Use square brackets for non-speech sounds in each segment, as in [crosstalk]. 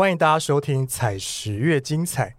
欢迎大家收听《采十月精彩》，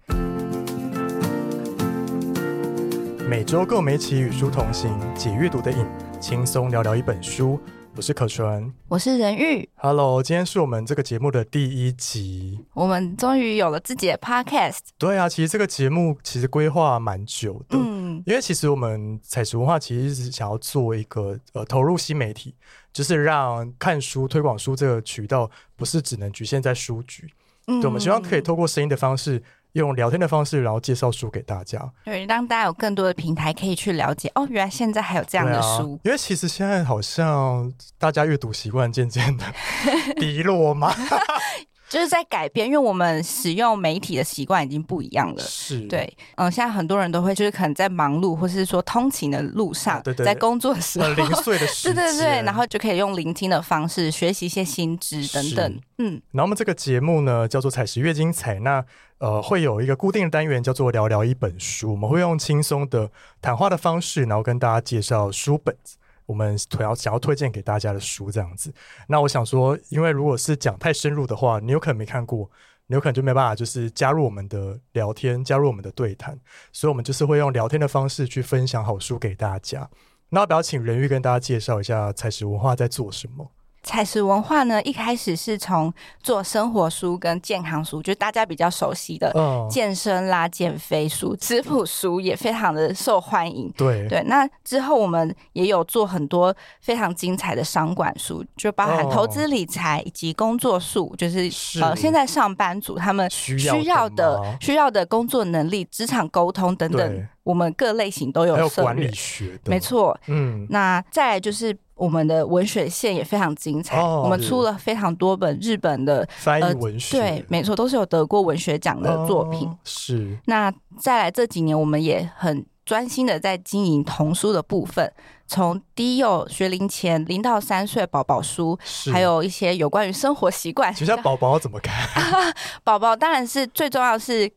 每周跟我们一起与书同行，解阅读的瘾，轻松聊聊一本书。我是可纯，我是任玉。Hello，今天是我们这个节目的第一集。我们终于有了自己的 podcast。对啊，其实这个节目其实规划蛮久的，嗯，因为其实我们采食文化其实是想要做一个呃投入新媒体，就是让看书推广书这个渠道不是只能局限在书局，对，我们希望可以透过声音的方式，用聊天的方式，然后介绍书给大家。对，让大家有更多的平台可以去了解。哦，原来现在还有这样的书。因为其实现在好像大家阅读习惯渐渐的 [laughs] 低落嘛，[laughs] 就是在改变，因为我们使用媒体的习惯已经不一样了。是，对，嗯，现在很多人都会就是可能在忙碌，或是说通勤的路上，啊对对对在工作的时零碎的时 [laughs] 间，对对对，然后就可以用聆听的方式学习一些新知等等。嗯，然后我们这个节目呢叫做“采石月经采”，那呃会有一个固定的单元叫做“聊聊一本书”，我们会用轻松的谈话的方式，然后跟大家介绍书本子。我们想要想要推荐给大家的书这样子，那我想说，因为如果是讲太深入的话，你有可能没看过，你有可能就没办法就是加入我们的聊天，加入我们的对谈，所以我们就是会用聊天的方式去分享好书给大家。那要不要请人玉跟大家介绍一下采石文化在做什么？采食文化呢，一开始是从做生活书跟健康书，就是大家比较熟悉的嗯，健身啦、减肥书、食谱书也非常的受欢迎。对对，那之后我们也有做很多非常精彩的商管书，就包含哦投资理财以及工作术，就是是呃现在上班族他们需要需要的需要的工作能力、职场沟通等等，我们各类型都有管理。学的，没，错，嗯，那再来就是我们的文学线也非常精彩，哦我们出了非常多本日本的，翻译呃文学，对，没错，都是有得过文学奖的作品。哦是那再来这几年，我们也很专心的在经营童书的部分，从低幼学龄前零到三岁宝宝书，是，还有一些有关于生活习惯。学校宝宝怎么看？[laughs] [laughs] 宝宝当然是最重要的是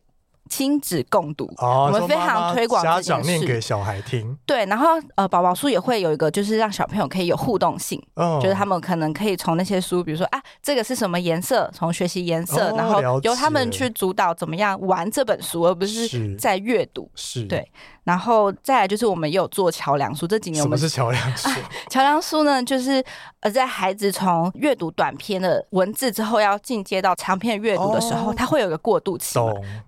亲子共读。哦，我们非常推广家长念给小孩听，对，然后呃，宝宝书也会有一个，就是让小朋友可以有互动性，嗯，就是他们可能可以从那些书，比如说啊，这个是什么颜色，从学习颜色，哦然后由他们去主导怎么样玩这本书，而不是是。在阅读。是，对然后再来就是我们也有做桥梁书，这几年我们什么是桥梁书？[laughs] 桥梁书呢，就是呃，在孩子从阅读短篇的文字之后，要进阶到长篇阅读的时候，哦它会有一个过渡期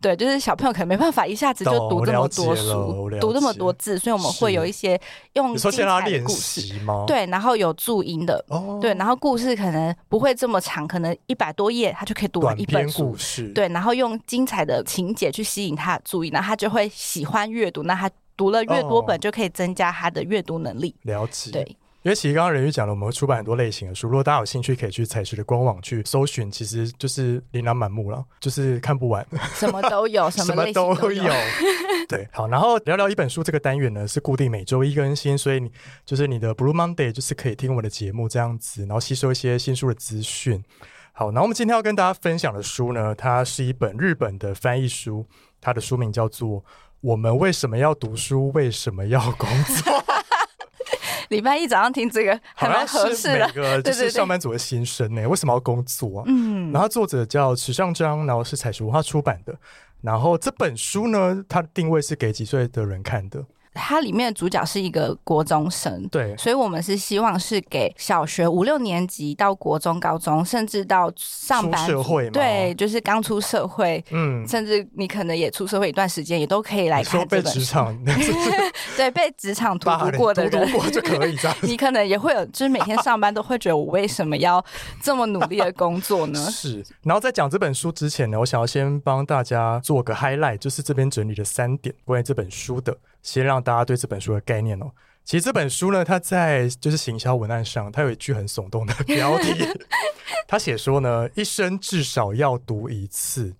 对，就是小朋友可能没办法一下子就读这么多书，读这么多字，所以我们会有一些用你说精先让他练彩的故事，习吗？，对，然后有注音的。哦，对，然后故事可能不会这么长，可能一百多页，他就可以读完一本故。事，，对，然后用精彩的情节去吸引他的注意，然后他就会喜欢阅读。那他读了越多哦本，就可以增加他的阅读能力。了解，对，因为其实刚刚人鱼讲了，我们会出版很多类型的书，如果大家有兴趣，可以去采石的官网去搜寻，其实就是琳琅满目了，就是看不完。什么都有，[laughs] 什么都都有。[laughs] 对，好，然后聊聊一本书这个单元呢是固定每周一更新，所以你就是你的 Blue Monday 就是可以听我的节目这样子，然后吸收一些新书的资讯。好，然后我们今天要跟大家分享的书呢，它是一本日本的翻译书，它的书名叫做《我们为什么要读书？为什么要工作》。[laughs] 礼拜一早上听这个还蛮好像是合适的每。个 [laughs] 就是上班族的心声呢，为什么要工作啊？嗯，然后作者叫池上章，然后是彩石文化出版的。然后这本书呢，它的定位是给几岁的人看的？它里面的主角是一个国中生。对，所以，我们是希望是给小学五六年级到国中、高中，甚至到上班社会对，就是刚出社会，嗯，甚至你可能也出社会一段时间，也都可以来你说被看这本书。职场 [laughs] 对，被职场荼毒霸凌荼过的人，就可以这样。[laughs] 你可能也会有，就是每天上班都会觉得，我为什么要这么努力的工作呢？[laughs] 是，然后在讲这本书之前呢，我想要先帮大家做个 highlight，就是这边整理的三点关于这本书的，先让大家对这本书的概念哦。其实这本书呢，它在就是行销文案上，它有一句很耸动的标题，[laughs] 他写说呢，一生至少要读一次。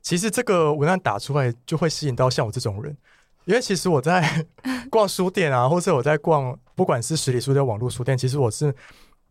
其实这个文案打出来，就会吸引到像我这种人，因为其实我在逛书店啊，或者我在逛，不管是实体书店、网络书店，其实我是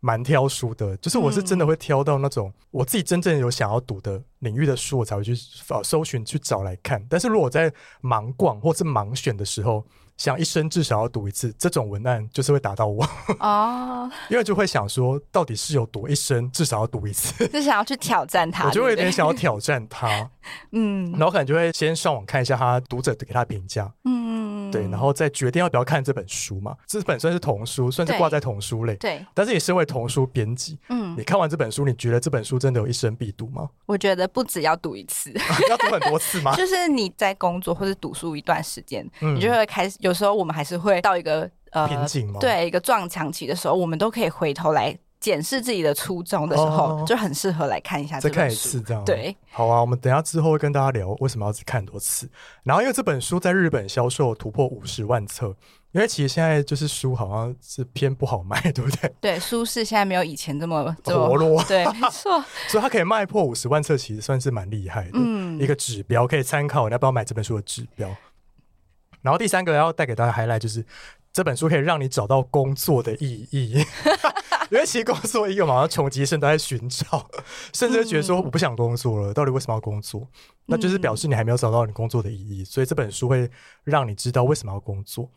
蛮挑书的，就是我是真的会挑到那种我自己真正有想要读的领域的书，我才会去呃搜寻去找来看。但是如果在盲逛或是盲选的时候，想一生至少要读一次，这种文案就是会打到我，哦，[laughs] 因为就会想说，到底是有多一生至少要读一次，就想要去挑战他，我就会有点想要挑战他，[laughs] 嗯。然后可能就会先上网看一下他读者给他评价，嗯，对，然后再决定要不要看这本书嘛。这本算是童书，算是对挂在童书类，对，但是也身为童书编辑，嗯你，看完这本书，你觉得这本书真的有一生必读吗？我觉得不只要读一次，[laughs] 要读很多次吗？[laughs] 就是你在工作或者读书一段时间，嗯你就会开始，有时候我们还是会到一个呃瓶颈吗？，对一个撞墙期的时候，我们都可以回头来检视自己的初衷的时候，哦就很适合来看一下再看这本书。一次这样。，对，好啊，我们等一下之后会跟大家聊为什么要只看很多次。然后因为这本书在日本销售突破五十万册，因为其实现在就是书好像是偏不好卖，对不对？对，舒适现在没有以前这么这么活络，[laughs] 对，没错，[laughs] 所以它可以卖破五十万册，其实算是蛮厉害的。嗯一个指标可以参考，你要不要买这本书的指标。然后第三个要带给大家 highlight 就是这本书可以让你找到工作的意义，[laughs] 因为其实工作意义我们好像穷极一生都在寻找，甚至会觉得说嗯我不想工作了，到底为什么要工作？那就是表示你还没有找到你工作的意义，所以这本书会让你知道为什么要工作。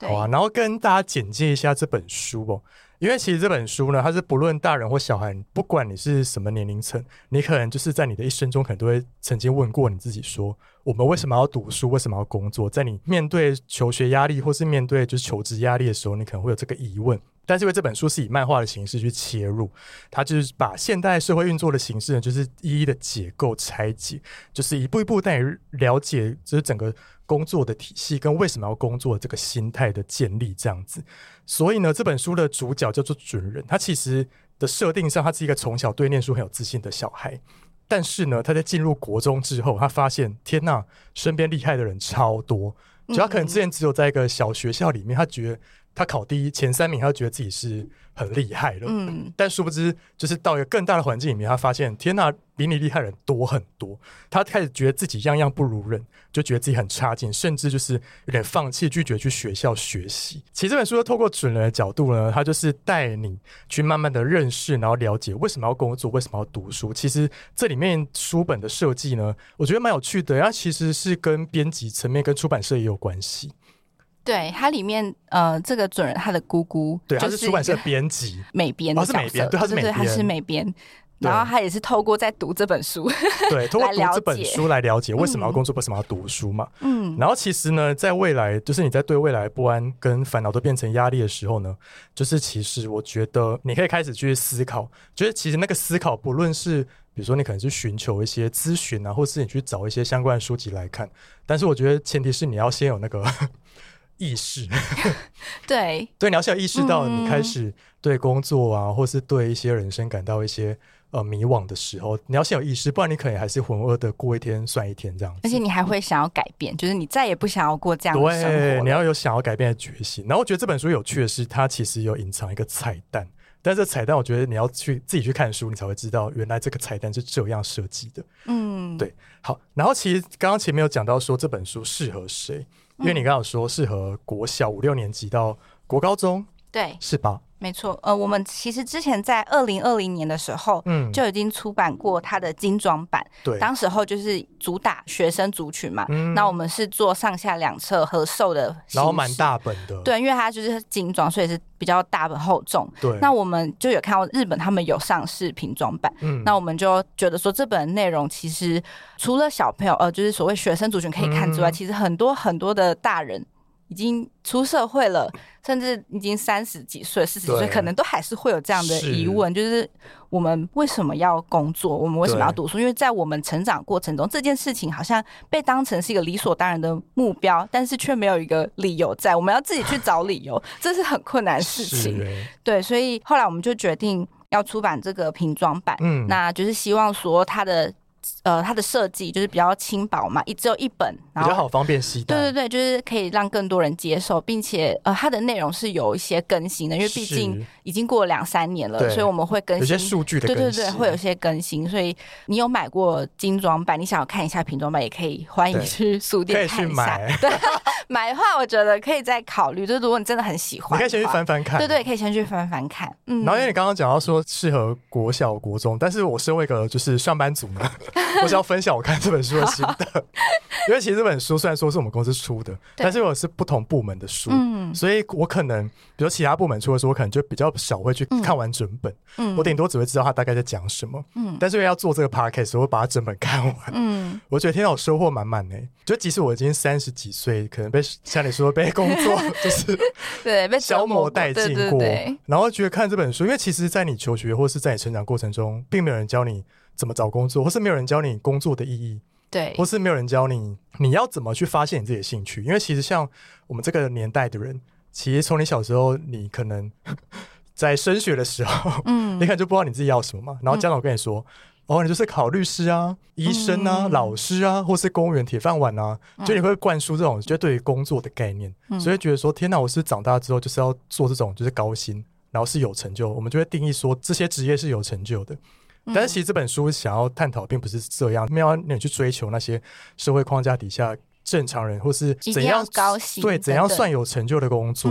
好啊，然后跟大家简介一下这本书哦，因为其实这本书呢，它是不论大人或小孩，不管你是什么年龄层，你可能就是在你的一生中，可能都会曾经问过你自己说，我们为什么要读书？为什么要工作？在你面对求学压力或是面对就是求职压力的时候，你可能会有这个疑问。但是因为这本书是以漫画的形式去切入，它就是把现代社会运作的形式呢，就是一一的解构拆解，就是一步一步带你了解，就是整个工作的体系跟为什么要工作这个心态的建立这样子。所以呢，这本书的主角叫做准人，他其实的设定上，他是一个从小对念书很有自信的小孩。但是呢，他在进入国中之后，他发现天呐，身边厉害的人超多。就他可能之前只有在一个小学校里面，他觉得他考第一前三名，他就觉得自己是很厉害了。嗯，但殊不知，就是到一个更大的环境里面，他发现天呐，比你厉害的人多很多。他开始觉得自己样样不如人，就觉得自己很差劲，甚至就是有点放弃，拒绝去学校学习。其实这本书透过准人的角度呢，他就是带你去慢慢的认识，然后了解为什么要工作，为什么要读书。其实这里面书本的设计呢，我觉得蛮有趣的。它其实是跟编辑层面、跟出版社也有关系。对，它里面呃，这个准人他的姑姑对，他就是出版社编辑。[laughs] 美编的角色，哦是美编对他是美编美编。然后他也是透过在读这本书，对，[laughs] 通过读这本解书来了解为什么要工作，为什么要读书嘛。嗯，然后其实呢，在未来，就是你在对未来不安跟烦恼都变成压力的时候呢，就是其实我觉得你可以开始去思考，就是其实那个思考，不论是比如说你可能是寻求一些咨询啊，或是你去找一些相关的书籍来看，但是我觉得前提是你要先有那个意识，[laughs] 对，[laughs] 对，你要先有意识到嗯你开始对工作啊，或是对一些人生感到一些呃迷惘的时候，你要先有意识，不然你可能还是浑噩的过一天算一天这样子。而且你还会想要改变，就是你再也不想要过这样的生活对，你要有想要改变的决心。然后我觉得这本书有趣的是，它其实有隐藏一个彩蛋，但这彩蛋我觉得你要去自己去看书，你才会知道原来这个彩蛋是这样设计的。嗯，对。好，然后其实刚刚前面有讲到说这本书适合谁，因为你刚刚有说适合国小五六年级到国高中，对，是吧？没错。呃，我们其实之前在二零二零年的时候。嗯，就已经出版过它的精装版，对，当时候就是主打学生族群嘛。嗯那我们是做上下两册合售的，然后蛮。大本的，对，因为它就是精装，所以是比较大本厚重。对，那我们就有看到日本他们有上市瓶装版，嗯那我们就觉得说这本内容其实除了小朋友呃，就是所谓学生族群可以看之外，嗯其实很多很多的大人已经出社会了，甚至已经三十几岁、四十几岁，可能都还是会有这样的疑问，就是我们为什么要工作？我们为什么要读书？因为在我们成长过程中，这件事情好像被当成是一个理所当然的目标，但是却没有一个理由在，我们要自己去找理由，[laughs] 这是很困难的事情。对，所以后来我们就决定要出版这个瓶装版，嗯，那就是希望说它的呃它的设计就是比较轻薄嘛，一只有一本，然后。较好方便携带，对对对，就是可以让更多人接受，并且呃，它的内容是有一些更新的，因为毕竟已经过了两三年了，所以我们会更新有些数据的更新，对对对，会有些更新，所以你有买过精装版，你想要看一下瓶装版，也可以欢迎去书可以去店看一下买。对，[laughs] 买的话，我觉得可以再考虑。就是如果你真的很喜欢，你可以先去翻翻看。对对，可以先去翻翻看。嗯。然后因为你刚刚讲到说适合国小、国中，但是我身为一个就是上班族呢，[laughs] 我想要分享我看这本书的心得。[laughs] 因为其实这本书虽然说是我们公司出的，但是我是不同部门的书，嗯，所以我可能比如其他部门出的书，我可能就比较少会去看完整本。嗯。我顶多只会知道他大概在讲什么。嗯。但是因为要做这个 podcast，我会把它整本看完。嗯。我觉得天到我收获满满呢。就即使我已经三十几岁，可能被像你说被工作 [laughs] 就是对被消磨殆尽过，然后觉得看这本书，因为其实，在你求学或是在你成长过程中，并没有人教你怎么找工作，或是没有人教你工作的意义，对，或是没有人教你你要怎么去发现你自己的兴趣。因为其实像我们这个年代的人，其实从你小时候，你可能 [laughs] 在升学的时候，嗯，[laughs] 你可能就不知道你自己要什么嘛，然后家长跟你说。哦，你就是考律师啊、医生啊、老师啊，或是公务员铁饭碗啊，就你会灌输这种就对于工作的概念，所以觉得说天哪，我是长大之后就是要做这种就是高薪，然后是有成就，我们就会定义说这些职业是有成就的。但是其实这本书想要探讨并不是这样，没有你去追求那些社会框架底下。正常人或是怎样高兴对怎样算有成就的工作？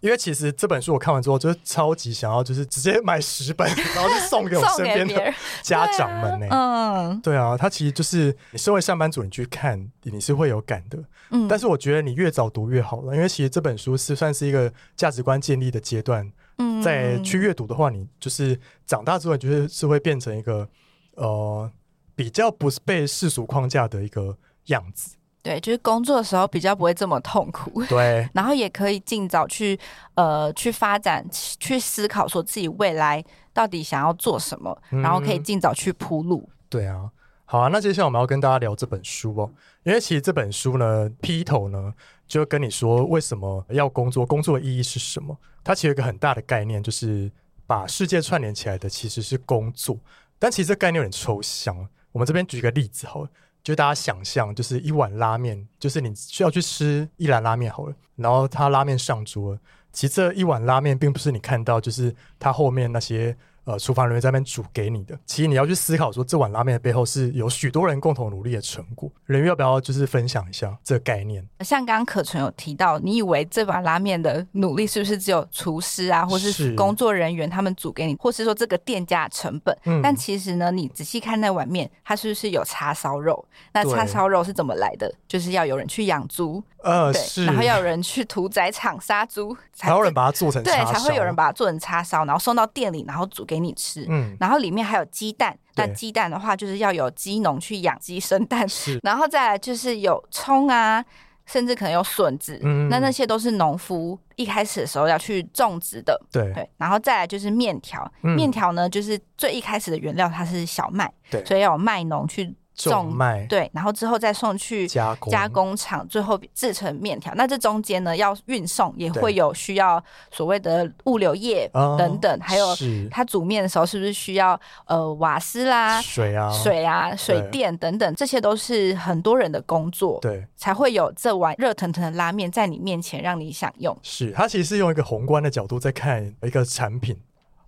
因为其实这本书我看完之后，就是超级想要，就是直接买十本，然后就送给我身边的 [laughs] 家长们呢。嗯，对啊，他其实就是你身为上班族，你去看你是会有感的。嗯，但是我觉得你越早读越好了，因为其实这本书是算是一个价值观建立的阶段。嗯，在去阅读的话，你就是长大之后，就是是会变成一个呃比较不是被世俗框架的一个样子。对，就是工作的时候比较不会这么痛苦。对，[laughs] 然后也可以尽早去呃去发展，去思考说自己未来到底想要做什么，然后可以尽早去铺路。对啊，好啊，那接下来我们要跟大家聊这本书哦，因为其实这本书呢，劈头呢就跟你说为什么要工作，工作的意义是什么？它其实有一个很大的概念，就是把世界串联起来的其实是工作，但其实这概念有点抽象。我们这边举一个例子好了。就大家想象，就是一碗拉面，就是你需要去吃一兰拉面好了，然后他拉面上桌，其实这一碗拉面并不是你看到，就是它后面那些。呃，厨房人员在那边煮给你的，其实你要去思考说，这碗拉面的背后是有许多人共同努力的成果。人员要不要就是分享一下这个概念？像刚刚可纯有提到，你以为这碗拉面的努力是不是只有厨师啊，或是工作人员他们煮给你，或是说这个店家成本？嗯。但其实呢，你仔细看那碗面，它是不是有叉烧肉？那叉烧肉是怎么来的？就是要有人去养猪。呃，是，然后要有人去屠宰场杀猪，才有人把它做成对，才会有人把它做成叉烧，然后送到店里，然后煮给你吃。嗯，然后里面还有鸡蛋，那鸡蛋的话就是要有鸡农去养鸡生蛋，是，然后再来就是有葱啊，甚至可能有笋子，嗯，那那些都是农夫一开始的时候要去种植的，对。对，然后再来就是面条，面条呢就是最一开始的原料它是小麦，对，所以要有麦农去。种麦对，然后之后再送去加工加工厂，最后制成面条。那这中间呢，要运送也会有需要所谓的物流业等等，还有它煮面的时候是不是需要呃瓦斯啦、水啊、水啊、水电等等，这些都是很多人的工作，对，才会有这碗热腾腾的拉面在你面前让你享用。是，它其实是用一个宏观的角度在看一个产品。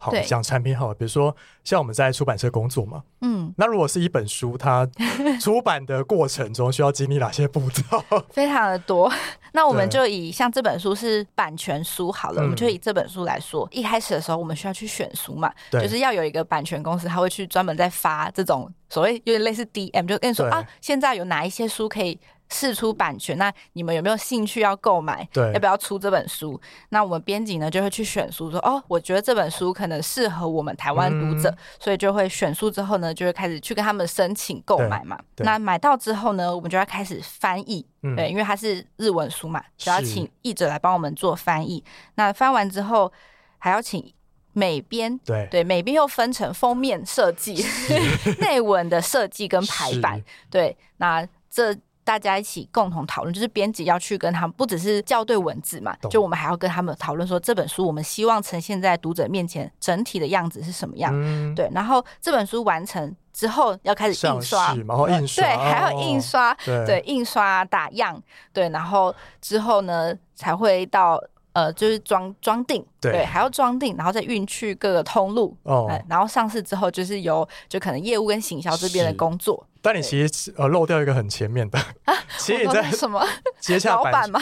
好，讲产品好，比如说像我们在出版社工作嘛，嗯，那如果是一本书，它 [laughs] 出版的过程中需要经历哪些步骤？[laughs] 非常的多。[laughs] 那我们就以像这本书是版权书好了，我们就以这本书来说，一开始的时候我们需要去选书嘛，就是要有一个版权公司，他会去专门在发这种所谓有点类似 DM，就跟你说啊，现在有哪一些书可以。试出版权，那你们有没有兴趣要购买？对，要不要出这本书？那我们编辑呢就会去选书，说哦，我觉得这本书可能适合我们台湾读者，所以就会选书之后呢，就会开始去跟他们申请购买嘛。那买到之后呢，我们就要开始翻译，对，因为它是日文书嘛，就要请译者来帮我们做翻译。那翻完之后，还要请美编，对对，美编又分成封面设计、[laughs] 内文的设计跟排版，对，那这。大家一起共同讨论，就是编辑要去跟他们，不只是校对文字嘛，就我们还要跟他们讨论说这本书我们希望呈现在读者面前整体的样子是什么样。嗯对，然后这本书完成之后要开始印刷，然后印刷，对，还要印刷，对，印刷打样，对，然后之后呢才会到呃，就是装装订，对，还要装订，然后再运去各个通路，哦，然后上市之后就是由就可能业务跟行销这边的工作。但你其实呃漏掉一个很前面的，[laughs] 其实你在什么接下老板吗？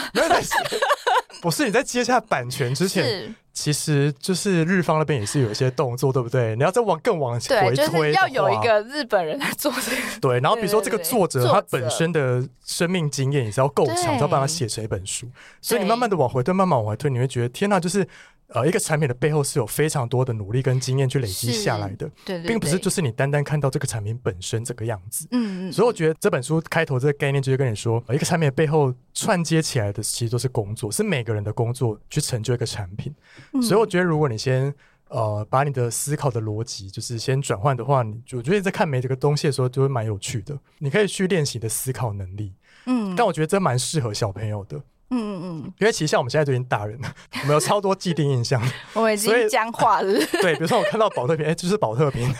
[laughs] 不是你在接下版权之前，其实就是日方那边也是有一些动作，对不对？你要再往更往回推，要有一个日本人来做这个。对，然后比如说这个作者他本身的生命经验也是要够强，才要把它写成一本书。所以你慢慢的往回推，慢慢往回推，你会觉得天哪，就是。呃，一个产品的背后是有非常多的努力跟经验去累积下来的，对，并不是就是你单单看到这个产品本身这个样子。嗯嗯。所以我觉得这本书开头这个概念就是跟你说，一个产品的背后串接起来的其实都是工作，是每个人的工作去成就一个产品。所以我觉得，如果你先呃把你的思考的逻辑就是先转换的话，你我觉得在看每这个东西的时候就会蛮有趣的。你可以去练习的思考能力。嗯。但我觉得这蛮适合小朋友的。嗯嗯嗯，因为其实像我们现在都已经大人了，[laughs] 我们有超多既定印象，[laughs] 我们已经僵化了。[laughs] 对，比如说我看到保特瓶，哎，就是保特瓶，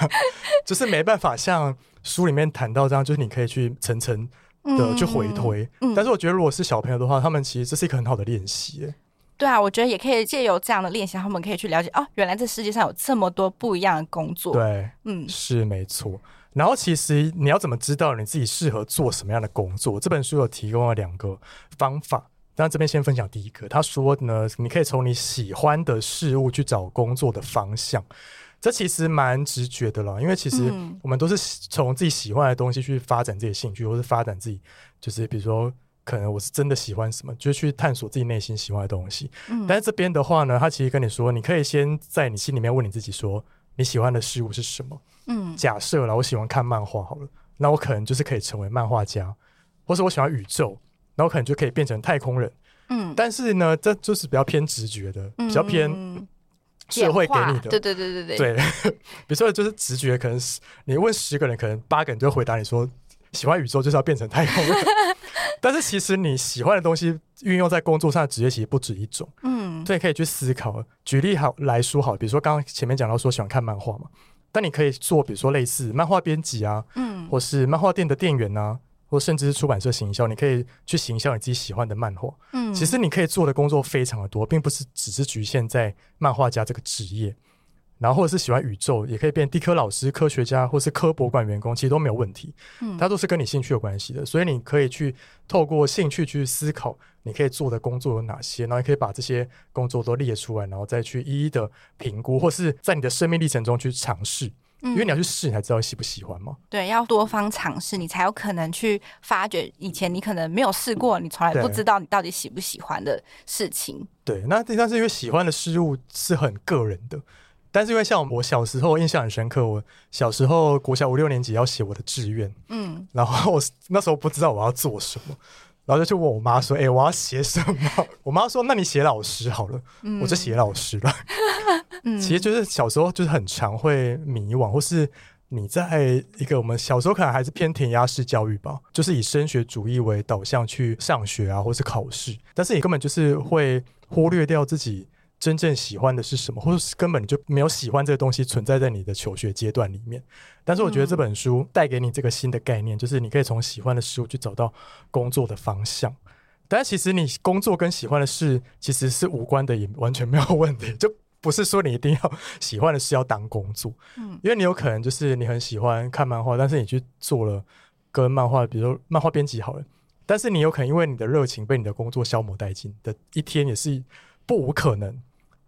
就是没办法像书里面谈到这样，就是你可以去层层的去回推。但是我觉得，如果是小朋友的话，他们其实这是一个很好的练习。对啊，我觉得也可以借由这样的练习，他们可以去了解哦，原来这世界上有这么多不一样的工作。对，嗯，是没错。然后其实你要怎么知道你自己适合做什么样的工作？这本书有提供了两个方法。那这边先分享第一个，他说呢，你可以从你喜欢的事物去找工作的方向，这其实蛮直觉的了，因为其实我们都是从自己喜欢的东西去发展自己的兴趣，或是发展自己，就是比如说，可能我是真的喜欢什么，就去探索自己内心喜欢的东西。嗯，但是这边的话呢，他其实跟你说，你可以先在你心里面问你自己说，你喜欢的事物是什么？嗯，假设了我喜欢看漫画好了，那我可能就是可以成为漫画家，或是我喜欢宇宙。然后可能就可以变成太空人，嗯，但是呢，这就是比较偏直觉的，比较偏社会给你的，对对对对对，对，[laughs] 比如说就是直觉，可能是你问十个人，可能八个人就回答你说喜欢宇宙就是要变成太空人，[laughs] 但是其实你喜欢的东西运用在工作上的职业其实不止一种，嗯，所以可以去思考。举例好来说好，比如说刚刚前面讲到说喜欢看漫画嘛，但你可以做比如说类似漫画编辑啊，嗯，或是漫画店的店员啊。或甚至是出版社行销，你可以去行销你自己喜欢的漫画。嗯，其实你可以做的工作非常的多，并不是只是局限在漫画家这个职业。然后或者是喜欢宇宙，也可以变地科老师、科学家，或是科博馆员工，其实都没有问题。嗯，它都是跟你兴趣有关系的，所以你可以去透过兴趣去思考，你可以做的工作有哪些，然后也可以把这些工作都列出来，然后再去一一的评估，或是在你的生命历程中去尝试。因为你要去试，你才知道喜不喜欢嘛。对，要多方尝试，你才有可能去发掘以前你可能没有试过，你从来不知道你到底喜不喜欢的事情。对，那但是因为喜欢的事物是很个人的，但是因为像我小时候印象很深刻，我小时候国小五六年级要写我的志愿，嗯，然后我那时候不知道我要做什么。然后就去问我妈说：“哎，我要写什么？”我妈说：“那你写老师好了。”我就写老师了。其实就是小时候就是很常会迷惘，或是你在一个我们小时候可能还是偏填鸭式教育吧，就是以升学主义为导向去上学啊，或是考试，但是你根本就是会忽略掉自己。真正喜欢的是什么，或者是根本就没有喜欢这个东西存在在你的求学阶段里面。但是我觉得这本书带给你这个新的概念，就是你可以从喜欢的事物去找到工作的方向。但其实你工作跟喜欢的事其实是无关的，也完全没有问题。[laughs] 就不是说你一定要喜欢的事要当工作，嗯，因为你有可能就是你很喜欢看漫画，但是你去做了跟漫画，比如说漫画编辑好了，但是你有可能因为你的热情被你的工作消磨殆尽的一天，也是不无可能。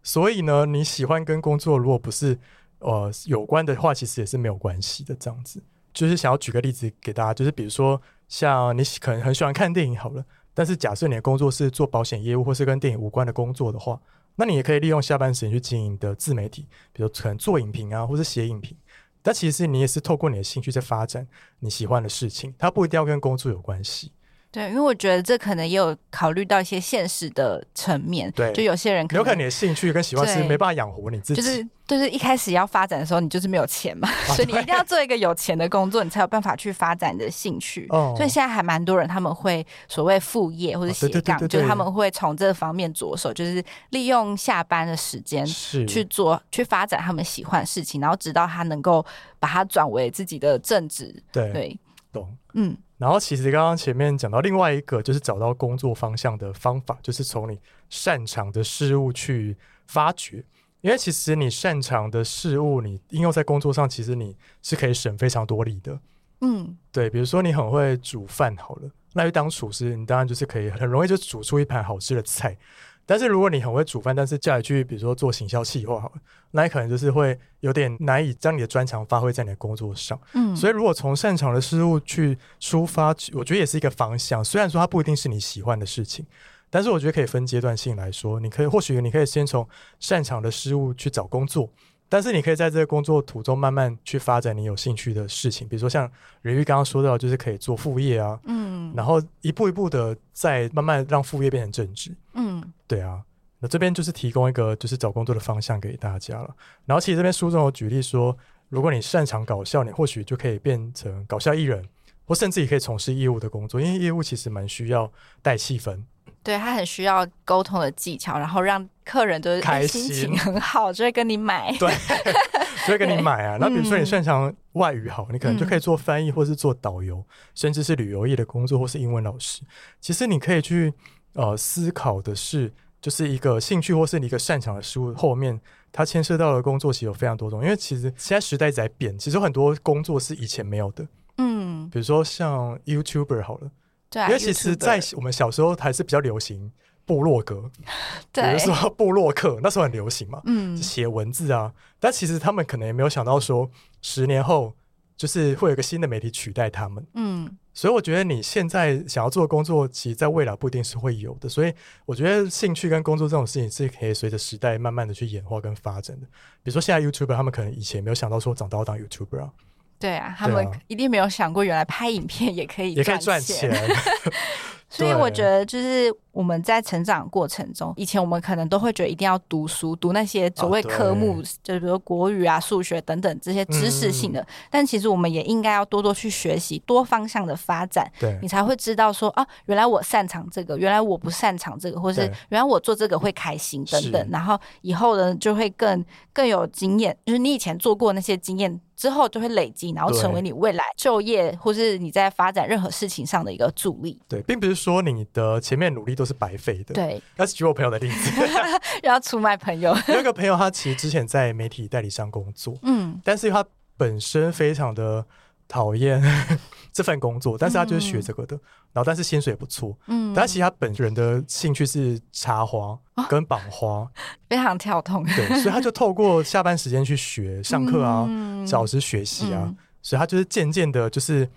所以呢，你喜欢跟工作如果不是呃有关的话，其实也是没有关系的。这样子，就是想要举个例子给大家，就是比如说像你可能很喜欢看电影好了，但是假设你的工作是做保险业务或是跟电影无关的工作的话，那你也可以利用下班时间去经营的自媒体，比如可能做影评啊，或者写影评。但其实你也是透过你的兴趣在发展你喜欢的事情，它不一定要跟工作有关系。对，因为我觉得这可能也有考虑到一些现实的层面。对，就有些人有可能你的兴趣跟喜欢是没办法养活你自己。就是就是一开始要发展的时候，你就是没有钱嘛，所以你一定要做一个有钱的工作，你才有办法去发展你的兴趣。哦。所以现在还蛮多人他们会所谓副业或者斜杠，就是他们会从这方面着手，就是利用下班的时间去做去发展他们喜欢的事情，然后直到他能够把它转为自己的正职。对，懂。嗯。然后其实刚刚前面讲到另外一个，就是找到工作方向的方法，就是从你擅长的事物去发掘。因为其实你擅长的事物，你应用在工作上，其实你是可以省非常多力的。嗯，对，比如说你很会煮饭，好了，那就当厨师，你当然就是可以很容易就煮出一盘好吃的菜。但是如果你很会煮饭，但是叫你去比如说做行销企划，好了，那你可能就是会有点难以将你的专长发挥在你的工作上。嗯，所以如果从擅长的事物去出发，我觉得也是一个方向。虽然说它不一定是你喜欢的事情。但是我觉得可以分阶段性来说，你可以或许你可以先从擅长的事物去找工作，但是你可以在这个工作途中慢慢去发展你有兴趣的事情，比如说像人玉刚刚说到，就是可以做副业啊，嗯，然后一步一步的再慢慢让副业变成正职，嗯，对啊，那这边就是提供一个就是找工作的方向给大家了。然后其实这边书中有举例说，如果你擅长搞笑，你或许就可以变成搞笑艺人，或甚至也可以从事业务的工作，因为业务其实蛮需要带气氛。对他很需要沟通的技巧，然后让客人就是开心情很好，就会跟你买。对，就会跟你买啊。那比如说你擅长外语好，你可能就可以做翻译，或是做导游，甚至是旅游业的工作，或是英文老师。其实你可以去呃思考的是，就是一个兴趣或是你一个擅长的事物后面，它牵涉到的工作其实有非常多种。因为其实现在时代在变，其实很多工作是以前没有的。嗯，比如说像 YouTuber 好了。因为其实，在我们小时候还是比较流行部落格，[laughs] 比如说 [laughs] 部落客，那时候很流行嘛，嗯，写文字啊。但其实他们可能也没有想到说，十年后就是会有一个新的媒体取代他们，嗯。所以我觉得你现在想要做的工作，其实在未来不一定是会有的。所以我觉得兴趣跟工作这种事情是可以随着时代慢慢的去演化跟发展的。比如说现在 YouTuber，他们可能以前没有想到说长大要当 YouTuber 啊。对啊，他们一定没有想过，原来拍影片也可以也可以赚钱。[laughs] 所以我觉得就是。我们在成长过程中，以前我们可能都会觉得一定要读书，读那些所谓科目，就是比如国语啊、数学等等这些知识性的。但其实我们也应该要多多去学习，多方向的发展，你才会知道说啊，原来我擅长这个，原来我不擅长这个，或是原来我做这个会开心等等。然后以后呢，就会更更有经验，就是你以前做过那些经验之后，就会累积，然后成为你未来就业或是你在发展任何事情上的一个助力。对，并不是说你的前面努力。都是白费的。对，[laughs] 那是举我朋友的例子，[laughs] 要出卖朋友。[laughs] 有一个朋友，他其实之前在媒体代理商工作，嗯，但是他本身非常的讨厌这份工作，但是他就是学这个的，然后但是薪水也不错，嗯，但其实他本人的兴趣是插花跟绑花，[laughs] 非常跳痛，对，所以他就透过下班时间去学 [laughs] 上课啊，找时学习啊，所以他就是渐渐的，就是。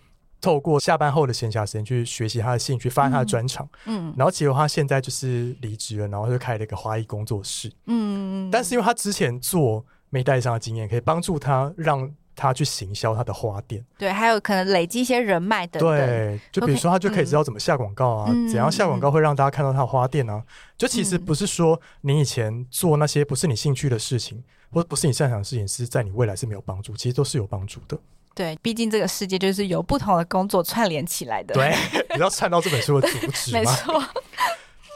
透过下班后的闲暇时间去学习他的兴趣，发现他的专长，嗯，然后结果他现在就是离职了，然后就开了一个花艺工作室，嗯，但是因为他之前做没带上的经验，可以帮助他让他去行销他的花店，对，还有可能累积一些人脉等，对，就比如说他就可以知道怎么下广告啊，怎样下广告会让大家看到他的花店啊，就其实不是说你以前做那些不是你兴趣的事情，或不是你擅长的事情，是在你未来是没有帮助，其实都是有帮助的。对，毕竟这个世界就是由不同的工作串联起来的。对，[laughs] 你要串到这本书的主旨吗？[laughs] 没错。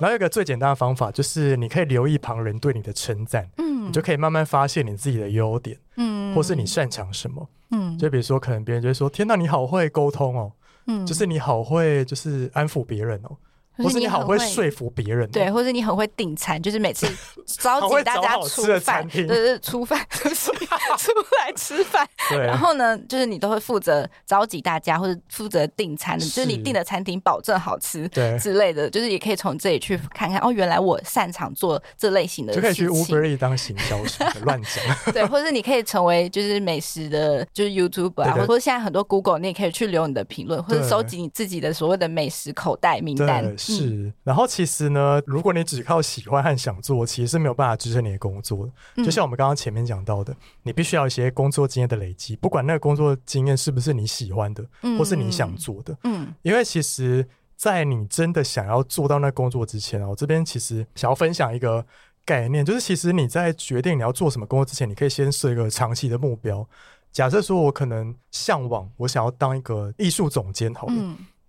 然后有一个最简单的方法，就是你可以留意旁人对你的称赞，嗯，你就可以慢慢发现你自己的优点，嗯，或是你擅长什么，嗯，就比如说，可能别人就会说：“天哪，你好会沟通哦，嗯，就是你好会，就是安抚别人哦。”或是你好会说服别人，对，或者你很会订餐，就是每次召集 [laughs] 大家出饭，对对，出饭 [laughs] [laughs] 出来吃饭，对。然后呢，就是你都会负责召集大家，或者负责订餐，就是你订的餐厅保证好吃，对之类的，就是也可以从这里去看看哦，原来我擅长做这类型的，就可以去 Uber 当行销师，乱讲。对，或者你可以成为就是美食的，就是 YouTube 啊，或者现在很多 Google，你也可以去留你的评论，或者收集你自己的所谓的美食口袋名单。是，然后其实呢，如果你只靠喜欢和想做，其实是没有办法支撑你的工作的。就像我们刚刚前面讲到的，你必须要一些工作经验的累积，不管那个工作经验是不是你喜欢的，或是你想做的。嗯，因为其实，在你真的想要做到那工作之前啊，我这边其实想要分享一个概念，就是其实你在决定你要做什么工作之前，你可以先设一个长期的目标。假设说我可能向往，我想要当一个艺术总监，好了。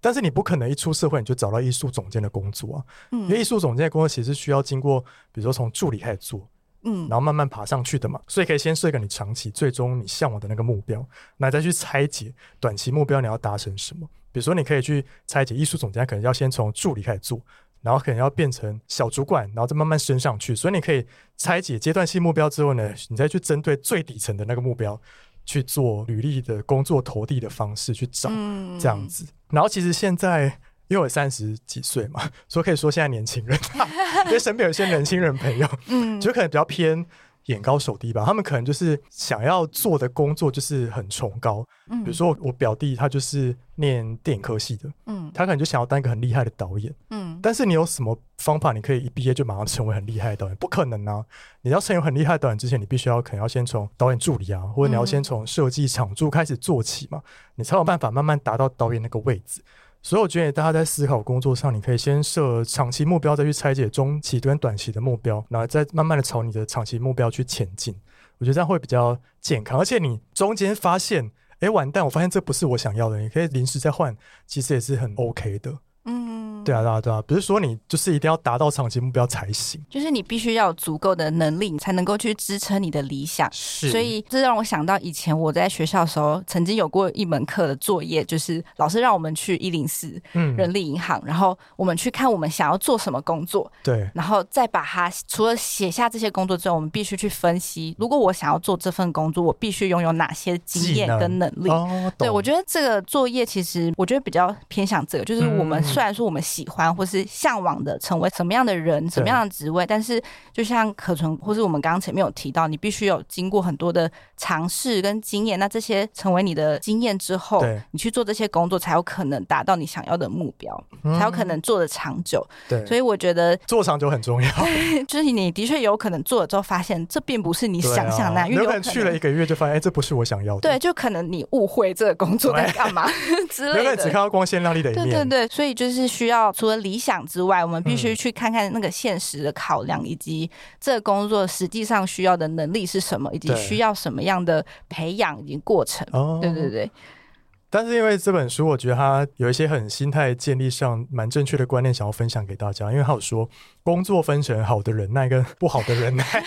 但是你不可能一出社会你就找到艺术总监的工作啊，因为艺术总监的工作其实需要经过，比如说从助理开始做，嗯，然后慢慢爬上去的嘛。所以可以先设一个你长期、最终你向往的那个目标，那再去拆解短期目标你要达成什么。比如说，你可以去拆解艺术总监，可能要先从助理开始做，然后可能要变成小主管，然后再慢慢升上去。所以你可以拆解阶段性目标之后呢，你再去针对最底层的那个目标去做履历的工作投递的方式去找这样子。然后其实现在因为我三十几岁嘛，所以可以说现在年轻人，[laughs] 因为身边有一些年轻人朋友，嗯，就可能比较偏。眼高手低吧，他们可能就是想要做的工作就是很崇高，嗯，比如说我表弟他就是念电影科系的，嗯，他可能就想要当一个很厉害的导演，嗯，但是你有什么方法你可以一毕业就马上成为很厉害的导演？不可能啊！你要成为很厉害的导演之前，你必须要可能要先从导演助理啊，或者你要先从设计场助开始做起嘛，你才有办法慢慢达到导演那个位置。所以我觉得大家在思考工作上，你可以先设长期目标，再去拆解中期跟短期的目标，然后再慢慢的朝你的长期目标去前进。我觉得这样会比较健康，而且你中间发现，哎，完蛋，我发现这不是我想要的，你可以临时再换，其实也是很 OK 的。嗯，对啊，对啊，对啊，不是说你就是一定要达到长期目标才行，就是你必须要有足够的能力，你才能够去支撑你的理想。是，所以这让我想到以前我在学校的时候，曾经有过一门课的作业，就是老师让我们去一零四人力银行，然后我们去看我们想要做什么工作，对，然后再把它除了写下这些工作之外，我们必须去分析，如果我想要做这份工作，我必须拥有哪些经验跟能力。哦，对，我觉得这个作业其实我觉得比较偏向这个，就是我们。虽然说我们喜欢或是向往的成为什么样的人、什么样的职位，但是就像可纯或是我们刚刚前面有提到，你必须有经过很多的尝试跟经验。那这些成为你的经验之后，你去做这些工作，才有可能达到你想要的目标，才有可能做的长久。对，所以我觉得做长久很重要。[laughs] 就是你的确有可能做了之后，发现这并不是你想象那样，有可能去了一个月就发现，哎，这不是我想要的。对，就可能你误会这个工作在干嘛 [laughs] 之类的。有可能只看到光鲜亮丽的一面。对对对，所以就是需要。除了理想之外，我们必须去看看那个现实的考量，以及这个工作实际上需要的能力是什么，以及需要什么样的培养以及过程。对对对。但是因为这本书，我觉得它有一些很心态建立上蛮正确的观念，想要分享给大家。因为它有说，工作分成好的忍耐跟不好的忍耐。[laughs]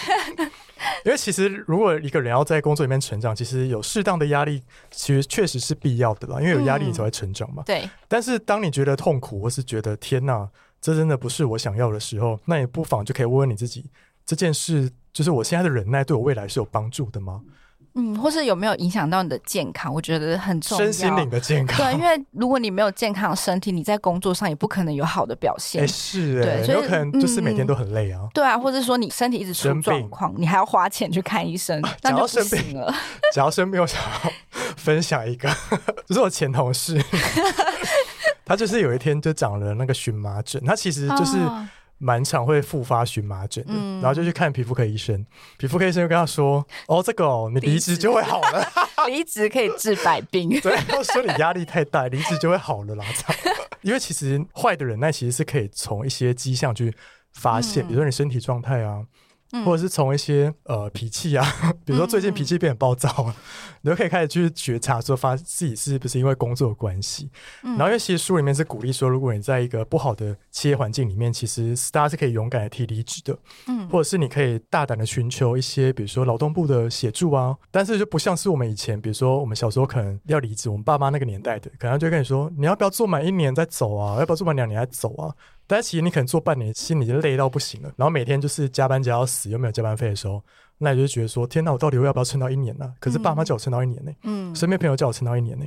因为其实如果一个人要在工作里面成长，其实有适当的压力，其实确实是必要的啦。因为有压力，你才会成长嘛。对。但是当你觉得痛苦，或是觉得天哪，这真的不是我想要的时候，那你不妨就可以问问你自己：这件事，就是我现在的忍耐，对我未来是有帮助的吗？嗯，或是有没有影响到你的健康？我觉得很重要。身心灵的健康，对，因为如果你没有健康的身体，你在工作上也不可能有好的表现。是，对，有可能就是每天都很累啊。对啊，或者说你身体一直出状况，你还要花钱去看医生，那就生病了。[laughs] 只要生病，我想要分享一个，就是我前同事，[laughs] 他就是有一天就长了那个荨麻疹，他其实就是。蛮常会复发荨麻疹的，然后就去看皮肤科医生，皮肤科医生就跟他说：“哦，这个哦，你离职就会好了，离职 [laughs] 可以治百病。[laughs] ”对，说你压力太大，离职就会好了啦。[laughs] 因为其实坏的忍耐其实是可以从一些迹象去发现，比如说你身体状态啊。或者是从一些呃脾气啊，[laughs] 比如说最近脾气变很暴躁，[laughs] 你就可以开始去觉察，说发自己是不是因为工作的关系。然后因为其实书里面是鼓励说，如果你在一个不好的企业环境里面，其实大家是可以勇敢的提离职的，嗯，或者是你可以大胆的寻求一些，比如说劳动部的协助啊。但是就不像是我们以前，比如说我们小时候可能要离职，我们爸妈那个年代的，可能就跟你说，你要不要做满一年再走啊？要不要做满两年再走啊？但其实你可能做半年，心里就累到不行了，然后每天就是加班加到死，又没有加班费的时候，那你就觉得说：天哪，我到底要不要撑到一年呢？可是爸妈叫我撑到一年呢，嗯，身边朋友叫我撑到一年呢，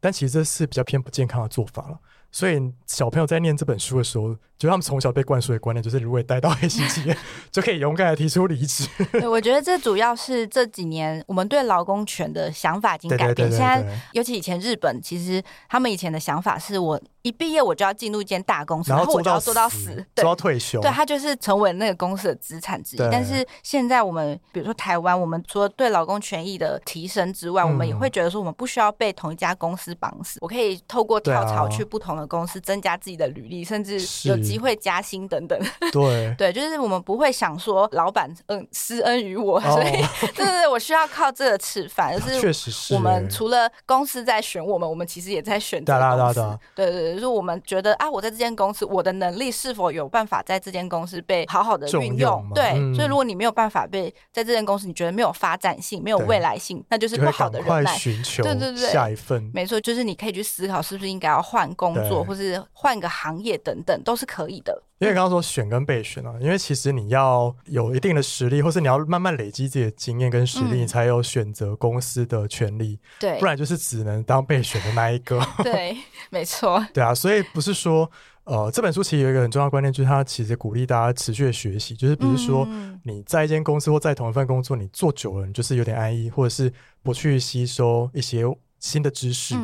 但其实这是比较偏不健康的做法了。所以小朋友在念这本书的时候，就他们从小被灌输的观念就是，如果待到黑心企业，就可以勇敢的提出离职。对，我觉得这主要是这几年我们对劳工权的想法已经改变。现在，尤其以前日本，其实他们以前的想法是我。一毕业我就要进入一间大公司，然后我就要做到死，做到退休。对他就是成为那个公司的资产之一。但是现在我们，比如说台湾，我们除了对劳工权益的提升之外，我们也会觉得说，我们不需要被同一家公司绑死，我可以透过跳槽去不同的公司增加自己的履历，甚至有机会加薪等等。[laughs] 对对，就是我们不会想说老板嗯施恩于我，所以对对对，我需要靠这个吃饭。而是确实是我们除了公司在选我们，我们其实也在选择公司。对对对，就是我们觉得啊，我在这间公司，我的能力是否有办法在这间公司被好好的运用？对，所以如果你没有办法被在这间公司，你觉得没有发展性、没有未来性，那就是不好的人脉。对对对，下一份没错，就是你可以去思考是不是应该要换工作，或是换个行业等等，都是可以的。因为刚刚说选跟被选啊，因为其实你要有一定的实力，或是你要慢慢累积自己的经验跟实力，你才有选择公司的权利。对，不然就是只能当被选的那一个。[laughs] 对，没错。[laughs] 对啊，所以不是说，呃，这本书其实有一个很重要的观念，就是它其实鼓励大家持续的学习，就是比如说你在一间公司或在同一份工作，你做久了，你就是有点安逸，或者是不去吸收一些新的知识。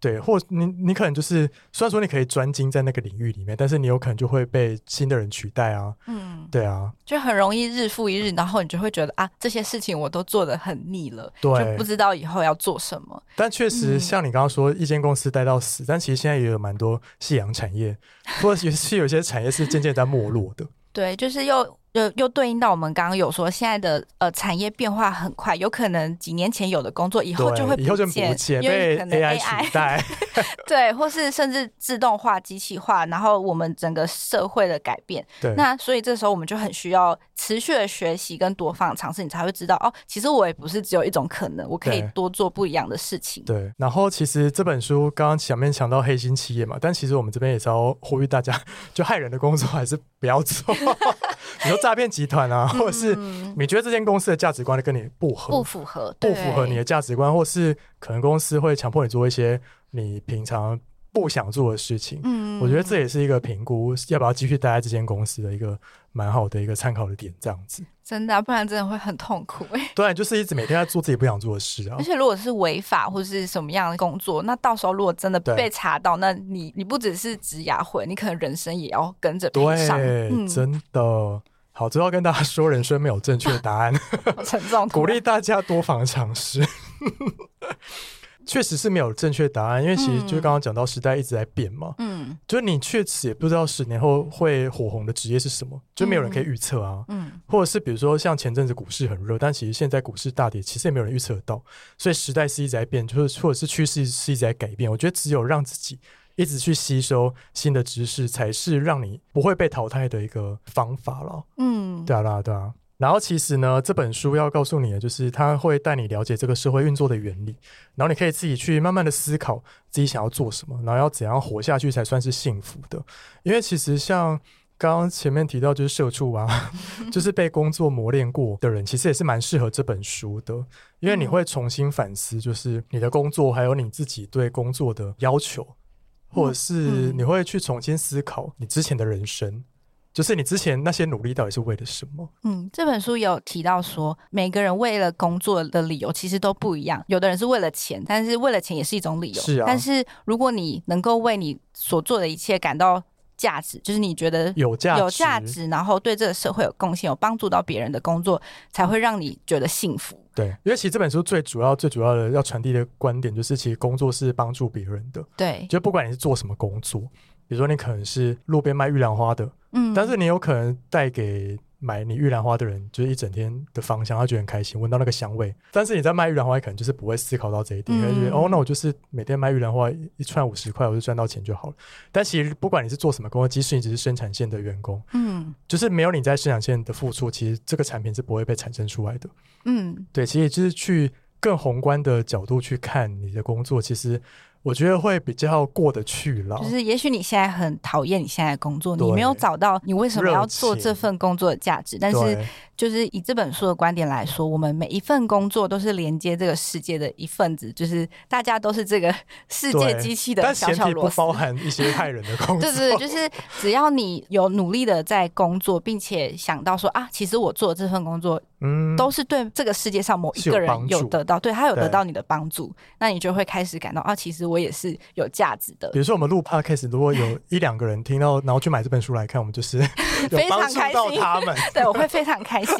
对，或你你可能就是，虽然说你可以专精在那个领域里面，但是你有可能就会被新的人取代啊。嗯，对啊，就很容易日复一日，然后你就会觉得啊，这些事情我都做的很腻了，就不知道以后要做什么。但确实，像你刚刚说，一间公司待到死，但其实现在也有蛮多夕阳产业，或者是有些产业是渐渐在没落的。[laughs] 对，就是又。又又对应到我们刚刚有说，现在的呃产业变化很快，有可能几年前有的工作以后就会以后就不见，因为可能 AI 取代，[laughs] 对，或是甚至自动化、机器化，然后我们整个社会的改变，对，那所以这时候我们就很需要持续的学习跟多方尝试，你才会知道哦，其实我也不是只有一种可能，我可以多做不一样的事情。对，然后其实这本书刚刚前面讲到黑心企业嘛，但其实我们这边也是要呼吁大家，就害人的工作还是不要做。[laughs] 比如诈骗集团啊，或者是你觉得这间公司的价值观跟你不合，不符合，不符合你的价值观，或是可能公司会强迫你做一些你平常不想做的事情。嗯，我觉得这也是一个评估要不要继续待在这间公司的一个蛮好的一个参考的点，这样子。真的，不然真的会很痛苦哎。[laughs] 对，就是一直每天在做自己不想做的事啊。而且如果是违法或者是什么样的工作，那到时候如果真的被查到，那你你不只是职涯毁，你可能人生也要跟着赔上。对，真的。好，最后跟大家说，人生没有正确答案，[laughs] 沉重，鼓励大家多方尝试。确实是没有正确答案，因为其实就是刚刚讲到时代一直在变嘛。嗯，就是你确实也不知道十年后会火红的职业是什么，就没有人可以预测啊。嗯，或者是比如说像前阵子股市很热，但其实现在股市大跌，其实也没有人预测得到。所以时代是一直在变，就是或者是趋势是一直在改变。我觉得只有让自己一直去吸收新的知识，才是让你不会被淘汰的一个方法了。嗯，对啊，对啊，对啊。然后其实呢，这本书要告诉你的就是，它会带你了解这个社会运作的原理，然后你可以自己去慢慢的思考自己想要做什么，然后要怎样活下去才算是幸福的。因为其实像刚刚前面提到，就是社畜啊，[laughs] 就是被工作磨练过的人，其实也是蛮适合这本书的，因为你会重新反思，就是你的工作还有你自己对工作的要求，或者是你会去重新思考你之前的人生。就是你之前那些努力到底是为了什么？嗯，这本书有提到说，每个人为了工作的理由其实都不一样。有的人是为了钱，但是为了钱也是一种理由。是啊。但是如果你能够为你所做的一切感到价值，就是你觉得有价有价值，然后对这个社会有贡献、有帮助到别人的工作，才会让你觉得幸福。对，因为其实这本书最主要、最主要的要传递的观点，就是其实工作是帮助别人的。对，就不管你是做什么工作。比如说，你可能是路边卖玉兰花的，嗯，但是你有可能带给买你玉兰花的人，就是一整天的芳香，他觉得很开心，闻到那个香味。但是你在卖玉兰花，可能就是不会思考到这一点，就觉得哦，那我就是每天卖玉兰花一串五十块，我就赚到钱就好了。但其实不管你是做什么工作，即使你只是生产线的员工，嗯，就是没有你在生产线的付出，其实这个产品是不会被产生出来的。嗯，对，其实就是去更宏观的角度去看你的工作，其实。我觉得会比较过得去了。就是也许你现在很讨厌你现在的工作，你没有找到你为什么要做这份工作的价值，但是。就是以这本书的观点来说，我们每一份工作都是连接这个世界的一份子，就是大家都是这个世界机器的小小螺丝。不包含一些害人的工作。[laughs] 对对，就是只要你有努力的在工作，并且想到说啊，其实我做这份工作，嗯，都是对这个世界上某一个人有得到，对他有得到你的帮助，那你就会开始感到啊，其实我也是有价值的。比如说我们录 podcast，如果有一两个人听到，然后去买这本书来看，我们就是 [laughs] 非常开心。他们 [laughs] 对我会非常开心。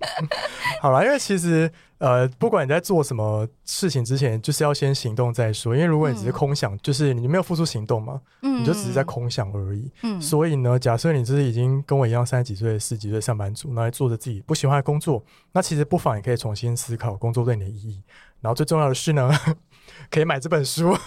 [laughs] 好了，因为其实呃，不管你在做什么事情之前，就是要先行动再说。因为如果你只是空想，就是你没有付出行动嘛，嗯，你就只是在空想而已。嗯，所以呢，假设你就是已经跟我一样三十几岁、四十几岁上班族，那做着自己不喜欢的工作，那其实不妨也可以重新思考工作对你的意义。然后最重要的是呢，可以买这本书。[laughs]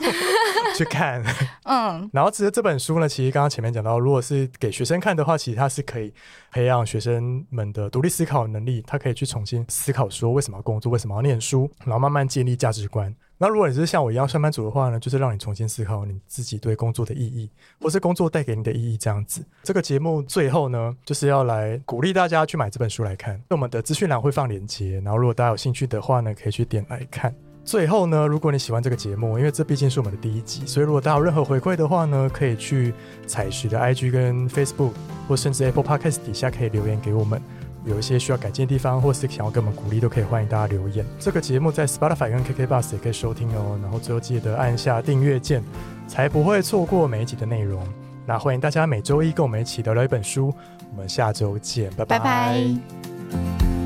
去看，嗯，然后其实这本书呢，其实刚刚前面讲到，如果是给学生看的话，其实它是可以培养学生们的独立思考能力，他可以去重新思考说为什么要工作，为什么要念书，然后慢慢建立价值观。那如果你是像我一样上班族的话呢，就是让你重新思考你自己对工作的意义，或是工作带给你的意义这样子。这个节目最后呢，就是要来鼓励大家去买这本书来看。那我们的资讯栏会放链接，然后如果大家有兴趣的话呢，可以去点来看。最后呢，如果你喜欢这个节目，因为这毕竟是我们的第一集，所以如果大家有任何回馈的话呢，可以去彩石的 IG 跟 Facebook，或甚至 Apple Podcast 底下可以留言给我们。有一些需要改进的地方，或是想要给我们鼓励，都可以欢迎大家留言。这个节目在 Spotify 跟 KK Bus 也可以收听哦。然后最后记得按下订阅键，才不会错过每一集的内容。那欢迎大家每周一跟我们一起聊聊一本书。我们下周见，拜拜。